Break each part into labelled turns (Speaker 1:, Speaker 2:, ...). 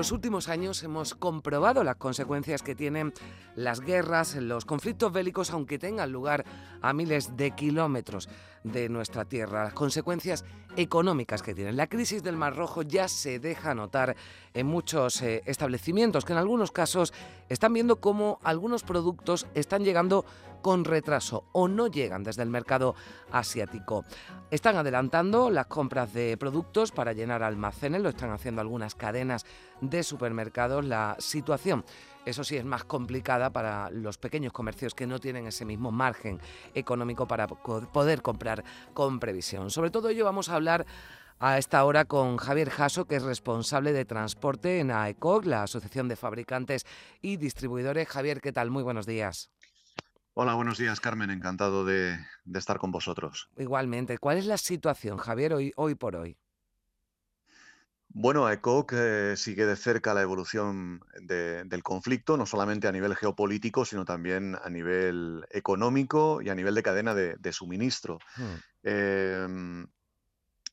Speaker 1: Los últimos años hemos comprobado las consecuencias que tienen las guerras, los conflictos bélicos, aunque tengan lugar a miles de kilómetros de nuestra tierra, las consecuencias económicas que tienen. La crisis del Mar Rojo ya se deja notar en muchos eh, establecimientos que en algunos casos están viendo cómo algunos productos están llegando con retraso o no llegan desde el mercado asiático. Están adelantando las compras de productos para llenar almacenes, lo están haciendo algunas cadenas de supermercados. La situación eso sí es más complicada para los pequeños comercios que no tienen ese mismo margen económico para poder comprar con previsión. Sobre todo ello vamos a hablar a esta hora con Javier Jasso, que es responsable de transporte en AECOC, la Asociación de Fabricantes y Distribuidores. Javier, ¿qué tal? Muy buenos días.
Speaker 2: Hola, buenos días, Carmen. Encantado de, estar con vosotros.
Speaker 1: Igualmente. ¿Cuál es la situación, Javier, hoy, hoy por hoy?
Speaker 2: Bueno, ECOC eh, sigue de cerca la evolución del conflicto, no solamente a nivel geopolítico, sino también a nivel económico y a nivel de cadena de, suministro. Hmm. Em,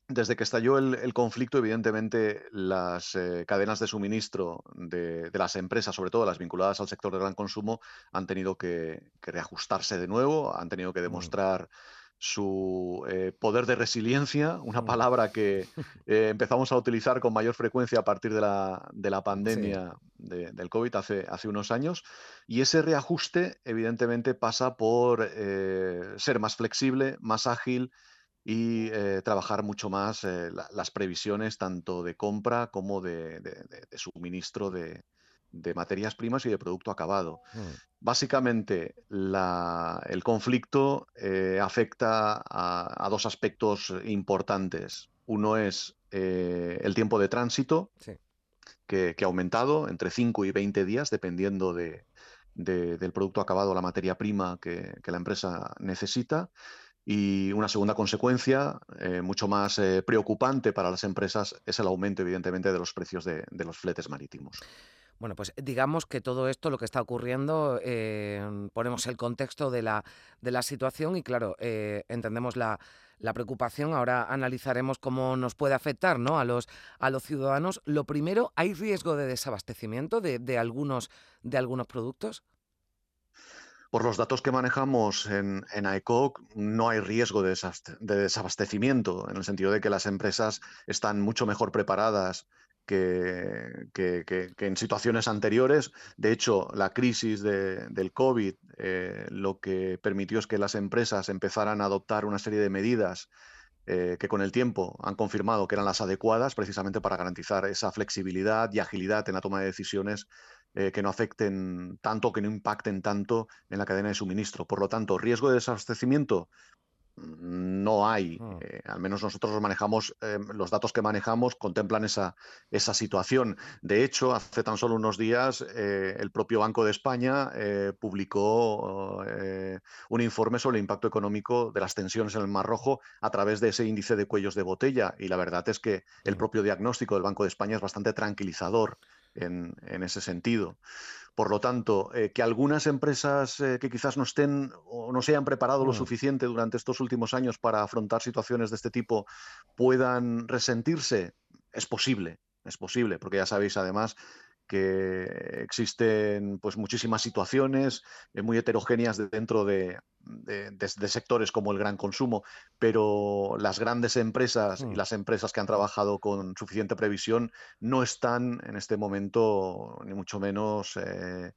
Speaker 2: desde que estalló el, conflicto, evidentemente las eh, cadenas de suministro de, las empresas, sobre todo las vinculadas al sector del gran consumo, han tenido que, reajustarse de nuevo, han tenido que hmm. Su eh, poder de resiliencia, una mm. palabra que eh, empezamos a utilizar con mayor frecuencia a partir de la, pandemia del COVID hace, hace unos años. Y ese reajuste, evidentemente, pasa por eh, ser más flexible, más ágil y trabajar mucho más las previsiones tanto de compra como de suministro de, de materias primas y de producto acabado. Mm. Básicamente, el conflicto eh, afecta a, dos aspectos importantes. Uno es eh, el tiempo de tránsito, que, ha aumentado entre 5 y 20 días, dependiendo de, del producto acabado, la materia prima que, la empresa necesita. Y una segunda consecuencia, eh, mucho más preocupante para las empresas, es el aumento, evidentemente, de los precios de los fletes marítimos.
Speaker 1: Bueno, pues digamos que todo esto, lo que está ocurriendo, eh, ponemos el contexto de la, situación y claro, eh, entendemos la, preocupación. Ahora analizaremos cómo nos puede afectar ¿no? a, los, ciudadanos. Lo primero, ¿hay riesgo de desabastecimiento de, algunos, productos?
Speaker 2: Por los datos que manejamos en, en no hay riesgo de, desabastecimiento, en el sentido de que las empresas están mucho mejor preparadas que, en situaciones anteriores. De hecho, la crisis del COVID eh, lo que permitió es que las empresas empezaran a adoptar una serie de medidas eh, que con el tiempo han confirmado que eran las adecuadas precisamente para garantizar esa flexibilidad y agilidad en la toma de decisiones eh, que no afecten tanto, que no impacten tanto en la cadena de suministro. Por lo tanto, riesgo de desabastecimiento, no hay, mm. eh, al menos nosotros manejamos, eh, los datos que manejamos contemplan esa, esa situación. De hecho, hace tan solo unos días eh, el propio Banco de España publicó un informe sobre el impacto económico de las tensiones en el Mar Rojo a través de ese índice de cuellos de botella y la verdad es que el propio diagnóstico del Banco de España es bastante tranquilizador en, en ese sentido. Por lo tanto, eh, que algunas empresas eh, que quizás no estén o no se hayan preparado lo mm. suficiente durante estos últimos años para afrontar situaciones de este tipo puedan resentirse, es posible, es posible, porque ya sabéis además que existen pues muchísimas situaciones eh, muy heterogéneas dentro de, sectores como el gran consumo, pero las grandes empresas y mm. las empresas que han trabajado con suficiente previsión no están en este momento ni mucho menos eh,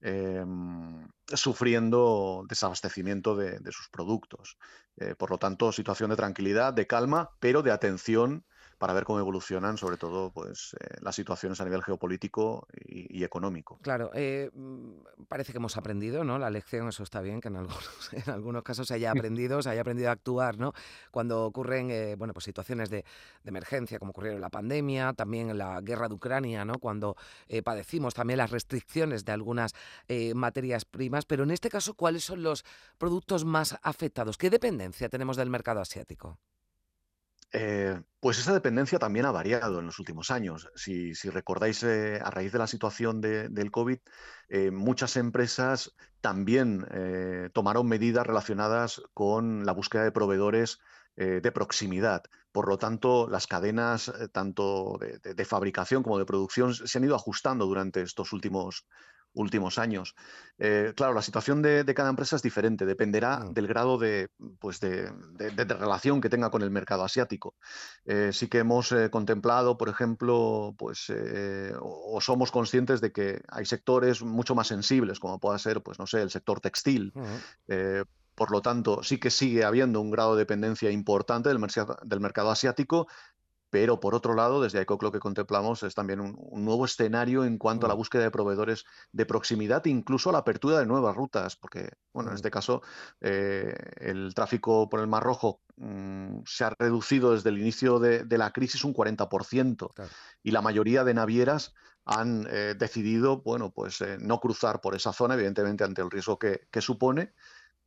Speaker 2: em, sufriendo desabastecimiento de, sus productos. Eh, por lo tanto, situación de tranquilidad, de calma, pero de atención para ver cómo evolucionan, sobre todo, pues eh, las situaciones a nivel geopolítico y, económico.
Speaker 1: Claro, eh, mm, parece que hemos aprendido, ¿no? La lección, eso está bien, que en algunos, en algunos casos se haya aprendido, se haya aprendido a actuar, ¿no? Cuando ocurren, eh, bueno, pues situaciones de, emergencia, como ocurrieron en la pandemia, también en la guerra de Ucrania, ¿no? Cuando padecimos también las restricciones de algunas materias primas, pero en este caso, ¿cuáles son los productos más afectados? ¿Qué dependencia tenemos del mercado asiático?
Speaker 2: Eh, pues esa dependencia también ha variado en los últimos años. Si, recordáis, eh, a raíz de la situación del COVID, eh, muchas empresas también tomaron medidas relacionadas con la búsqueda de proveedores de proximidad. Por lo tanto, las cadenas, tanto de, fabricación como de producción, se han ido ajustando durante estos últimos últimos años. Eh, claro, la situación de, cada empresa es diferente, dependerá mm. del grado de, pues de, relación que tenga con el mercado asiático. Eh, sí que hemos eh, contemplado, por ejemplo, pues, o, somos conscientes de que hay sectores mucho más sensibles, como pueda ser, pues no sé, el sector textil. Por lo tanto, sí que sigue habiendo un grado de dependencia importante del, del mercado asiático, pero por otro lado, desde ICOC lo que contemplamos es también un, nuevo escenario en cuanto a la mm. búsqueda de proveedores de proximidad, incluso a la apertura de nuevas rutas, porque bueno, en mm. este caso eh, el tráfico por el Mar Rojo mm, se ha reducido desde el inicio de, la crisis un 40% y la mayoría de navieras han eh, decidido bueno, pues, eh, no cruzar por esa zona, evidentemente ante el riesgo que, que supone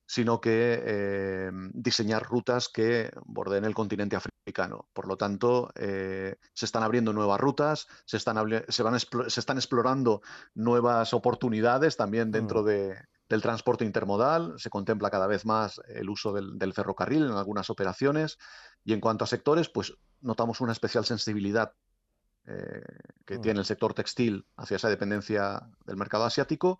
Speaker 2: sino que diseñar rutas que bordeen el continente africano. Por lo tanto, eh, se están abriendo nuevas rutas, se están, se, van se están explorando nuevas oportunidades también dentro mm. de, del transporte intermodal. Se contempla cada vez más el uso del, del, ferrocarril en algunas operaciones. Y en cuanto a sectores, pues notamos una especial sensibilidad eh, que mm. tiene el sector textil hacia esa dependencia del mercado asiático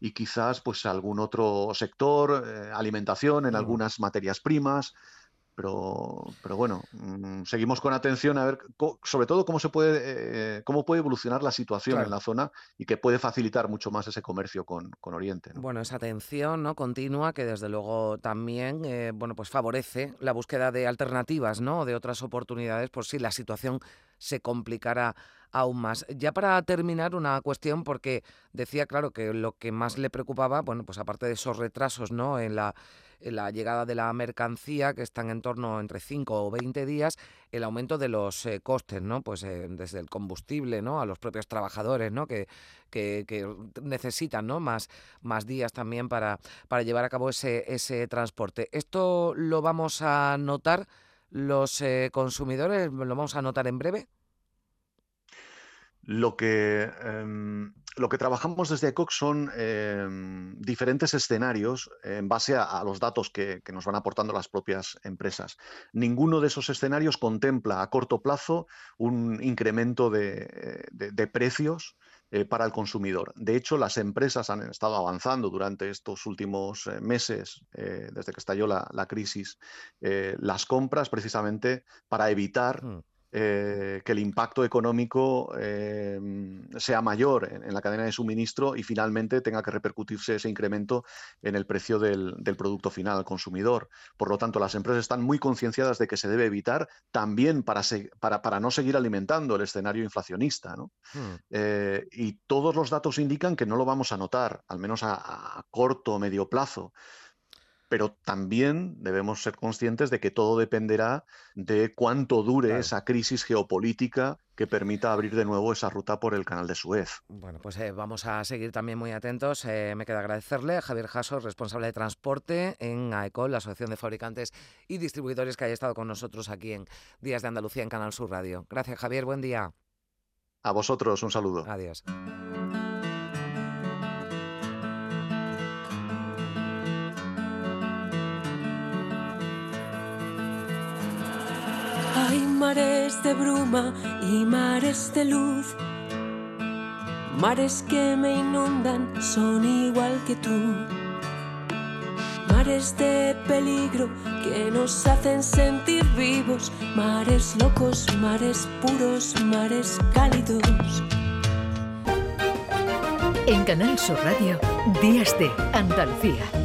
Speaker 2: y quizás pues algún otro sector, eh, alimentación en mm. algunas materias primas, pero, pero bueno, mm, seguimos con atención a ver sobre todo cómo se puede, eh, cómo puede evolucionar la situación en la zona y que puede facilitar mucho más ese comercio con, Oriente.
Speaker 1: Bueno, esa atención ¿no? continua que desde luego también bueno, pues favorece la búsqueda de alternativas, ¿no? de otras oportunidades por si la situación se complicará aún más. Ya para terminar, una cuestión, porque decía, claro, que lo que más le preocupaba, bueno, pues aparte de esos retrasos ¿no? en, la, llegada de la mercancía, que están en torno entre 5 o 20 días, el aumento de los eh, costes, ¿no? Pues eh, desde el combustible, ¿no? A los propios trabajadores, ¿no? Que, necesitan, ¿no? Más, días también para, llevar a cabo ese, ese transporte. Esto lo vamos a notar los eh, consumidores? ¿Lo vamos a notar en breve?
Speaker 2: Lo que, em, lo que trabajamos desde ECOC son em, diferentes escenarios en base a, los datos que, nos van aportando las propias empresas. Ninguno de esos escenarios contempla a corto plazo un incremento de, de precios eh, para el consumidor. De hecho, las empresas han estado avanzando durante estos últimos eh, meses, eh, desde que estalló la, crisis, las compras precisamente para evitar mm. Eh, que el impacto económico eh, sea mayor en, la cadena de suministro y finalmente tenga que repercutirse ese incremento en el precio del, producto final al consumidor. Por lo tanto, las empresas están muy concienciadas de que se debe evitar también para, para, no seguir alimentando el escenario inflacionista. Hmm. Eh, y todos los datos indican que no lo vamos a notar, al menos a, a corto o medio plazo pero también debemos ser conscientes de que todo dependerá de cuánto dure esa crisis geopolítica que permita abrir de nuevo esa ruta por el canal de Suez.
Speaker 1: Bueno, pues eh, vamos a seguir también muy atentos. Eh, me queda agradecerle a Javier Jasso, responsable de transporte en AECOL, la Asociación de Fabricantes y Distribuidores, que haya estado con nosotros aquí en Días de Andalucía en Canal Sur Radio. Gracias, Javier. Buen día.
Speaker 2: A vosotros, un saludo.
Speaker 1: Adiós.
Speaker 3: Mares de bruma y mares de luz. Mares que me inundan son igual que tú. Mares de peligro que nos hacen sentir vivos. Mares locos, mares puros, mares cálidos.
Speaker 4: En Canal Sur Radio, Días de Andalucía.